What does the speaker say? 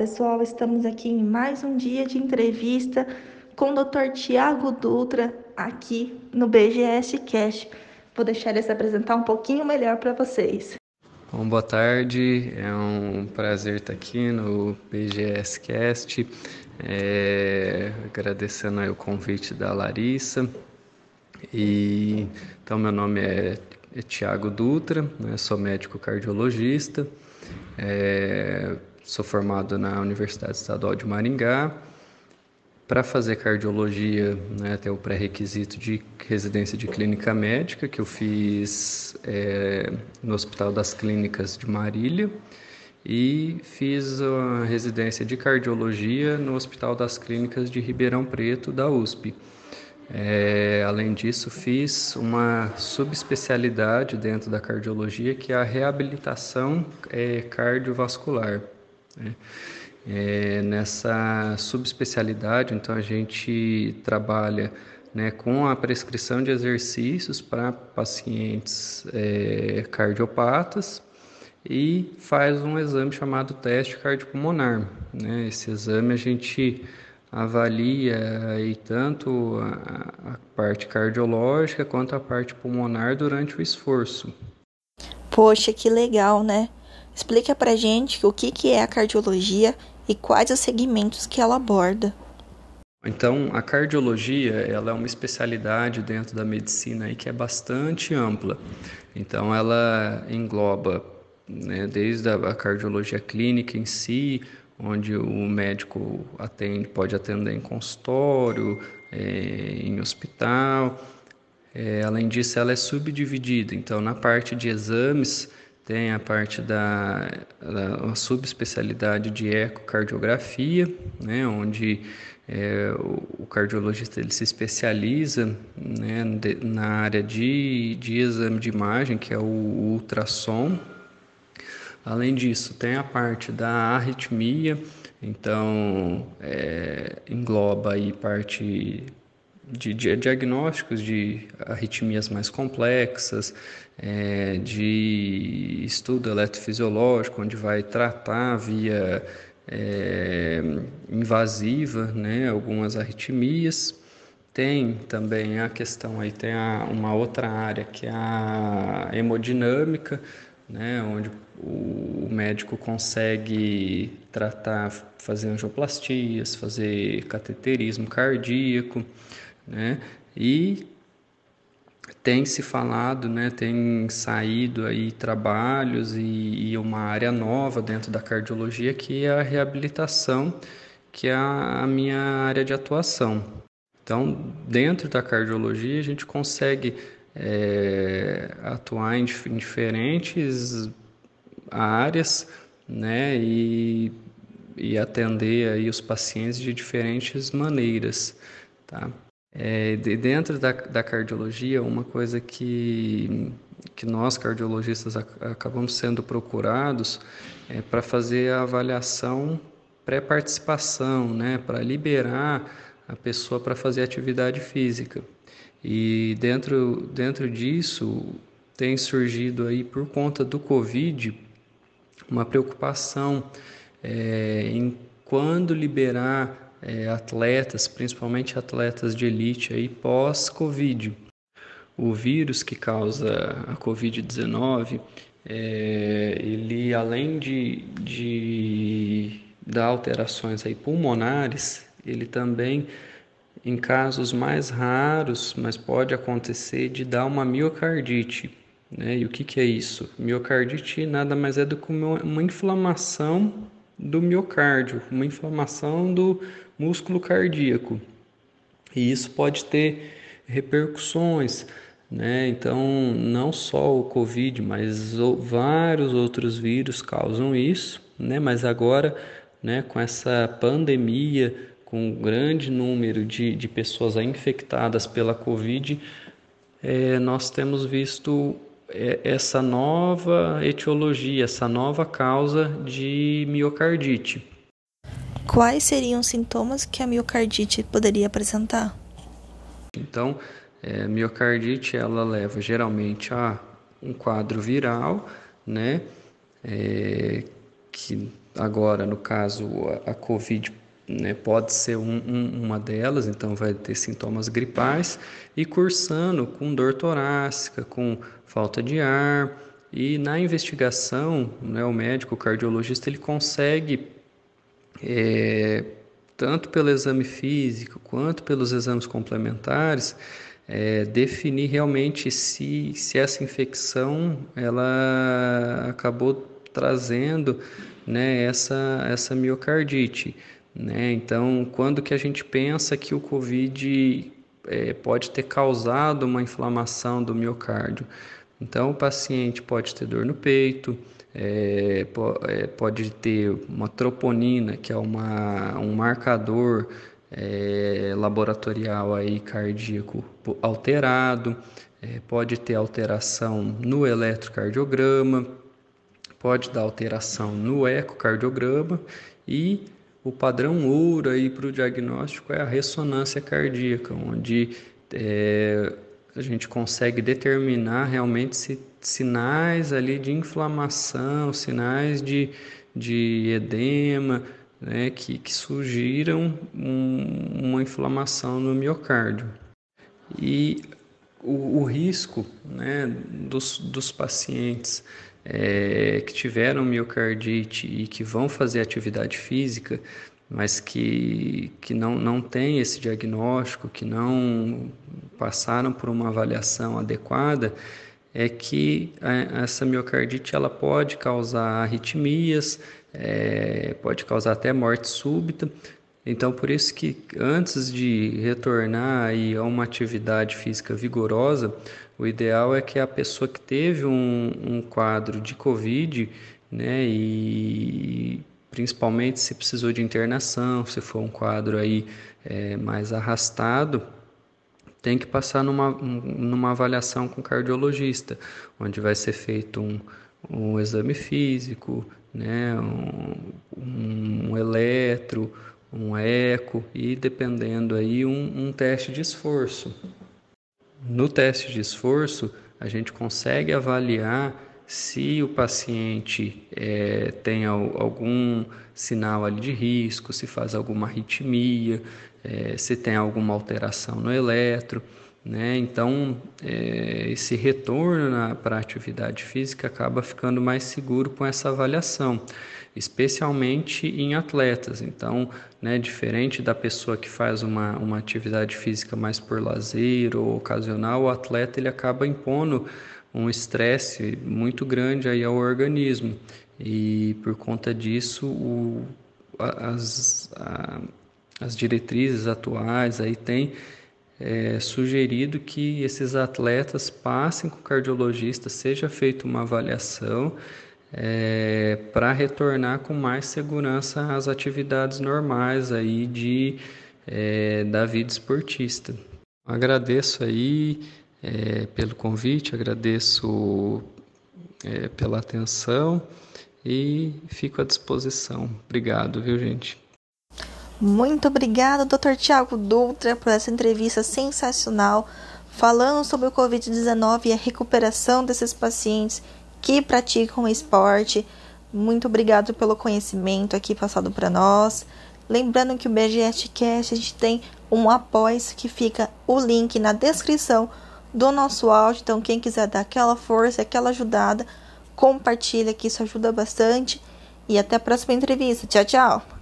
pessoal, estamos aqui em mais um dia de entrevista com o Dr. Tiago Dutra aqui no BGS Cash. Vou deixar ele se apresentar um pouquinho melhor para vocês. Bom, boa tarde, é um prazer estar aqui no BGS Cast, é, agradecendo o convite da Larissa. E, então, meu nome é, é Tiago Dutra, né, sou médico cardiologista, é, sou formado na Universidade Estadual de Maringá. Para fazer cardiologia, né, tem o pré-requisito de residência de clínica médica, que eu fiz é, no Hospital das Clínicas de Marília, e fiz a residência de cardiologia no Hospital das Clínicas de Ribeirão Preto, da USP. É, além disso, fiz uma subespecialidade dentro da cardiologia, que é a reabilitação é, cardiovascular. Né? É, nessa subespecialidade, então, a gente trabalha né, com a prescrição de exercícios para pacientes é, cardiopatas e faz um exame chamado teste cardiopulmonar. Né? Esse exame a gente avalia aí tanto a, a parte cardiológica quanto a parte pulmonar durante o esforço. Poxa, que legal, né? Explica pra gente o que, que é a cardiologia e quais os segmentos que ela aborda. Então, a cardiologia ela é uma especialidade dentro da medicina aí que é bastante ampla. Então, ela engloba né, desde a cardiologia clínica em si, onde o médico atende, pode atender em consultório, é, em hospital. É, além disso, ela é subdividida. Então, na parte de exames, tem a parte da, da subespecialidade de ecocardiografia, né, onde é, o, cardiologista ele se especializa né, na área de, de exame de imagem, que é o ultrassom, Além disso, tem a parte da arritmia, então é, engloba aí parte de, de, diagnósticos de arritmias mais complexas, é, de estudo eletrofisiológico, onde vai tratar via é, invasiva né, algumas arritmias. Tem também a questão aí, tem a, uma outra área que é a hemodinâmica, né, onde o médico consegue tratar, fazer angioplastias, fazer cateterismo cardíaco, né, e tem se falado, né, tem saído aí trabalhos e, e, uma área nova dentro da cardiologia que é a reabilitação, que é a, minha área de atuação. Então, dentro da cardiologia, a gente consegue é, atuar em, em, diferentes áreas né, e, e atender aí os pacientes de diferentes maneiras. Tá? É, de, dentro da, da cardiologia, uma coisa que, que nós cardiologistas acabamos sendo procurados é para fazer a avaliação pré-participação, né, para liberar a pessoa para fazer atividade física. E dentro, dentro disso tem surgido aí por conta do Covid uma preocupação é, em quando liberar é, atletas, principalmente atletas de elite aí pós-Covid. O vírus que causa a Covid-19, é, ele além de, de dar alterações aí pulmonares, ele também em casos mais raros, mas pode acontecer de dar uma miocardite. Né? E o que, que é isso? Miocardite nada mais é do que uma, uma inflamação do miocárdio, uma inflamação do músculo cardíaco. E isso pode ter repercussões, né? Então, não só o Covid, mas vários outros vírus causam isso, né? Mas agora, né, com essa pandemia, com um grande número de, de pessoas infectadas pela Covid, é, nós temos visto essa nova etiologia, essa nova causa de miocardite. Quais seriam os sintomas que a miocardite poderia apresentar? Então, é, miocardite ela leva geralmente a um quadro viral, né, é, que agora, no caso, a, a Covid né, pode ser um, um, uma delas, então vai ter sintomas gripais, e cursando com dor torácica, com falta de ar, e na investigação, né, o médico, o cardiologista, ele consegue, é, tanto pelo exame físico quanto pelos exames complementares, é, definir realmente se, se essa infecção ela acabou trazendo né, essa, essa miocardite. Né? Então, quando que a gente pensa que o Covid é, pode ter causado uma inflamação do miocárdio? Então, o paciente pode ter dor no peito, é, é pode ter uma troponina, que é uma, um marcador é, laboratorial aí cardíaco alterado, é, pode ter alteração no eletrocardiograma, pode dar alteração no ecocardiograma e o padrão ouro aí para o diagnóstico é a ressonância cardíaca, onde é, a gente consegue determinar realmente se, sinais ali de inflamação, sinais de, de edema, né, que, que surgiram um, uma inflamação no miocárdio. E o, o risco né, dos, dos pacientes é, que tiveram miocardite e que vão fazer atividade física, mas que, que não, não têm esse diagnóstico, que não passaram por uma avaliação adequada, é que essa miocardite ela pode causar arritmias, é, pode causar até morte súbita. Então, por isso que antes de retornar aí a uma atividade física vigorosa, o ideal é que a pessoa que teve um, um quadro de Covid, né, e principalmente se precisou de internação, se for um quadro aí é, mais arrastado, tem que passar numa, numa avaliação com cardiologista, onde vai ser feito um, um exame físico, né, um, um eletro, um eco e dependendo aí um, um teste de esforço. No teste de esforço, a gente consegue avaliar se o paciente é, tem algum sinal ali de risco, se faz alguma arritmia, é, se tem alguma alteração no eletro. Né? Então, é, esse retorno para a atividade física acaba ficando mais seguro com essa avaliação especialmente em atletas. Então, né, diferente da pessoa que faz uma, uma atividade física mais por lazer ou ocasional, o atleta ele acaba impondo um estresse muito grande aí ao organismo e por conta disso o, as, a, as diretrizes atuais aí têm é, sugerido que esses atletas passem com o cardiologista, seja feita uma avaliação é, para retornar com mais segurança às atividades normais aí de, é, da vida esportista. Agradeço aí é, pelo convite, agradeço é, pela atenção e fico à disposição. Obrigado, viu, gente? Muito obrigada, Dr. Tiago Dutra, por essa entrevista sensacional, falando sobre o Covid-19 e a recuperação desses pacientes que praticam esporte. Muito obrigado pelo conhecimento aqui passado para nós. Lembrando que o BGS Cast a gente tem um apoio que fica o link na descrição do nosso áudio. Então, quem quiser dar aquela força, aquela ajudada, compartilha que isso ajuda bastante. E até a próxima entrevista. Tchau, tchau.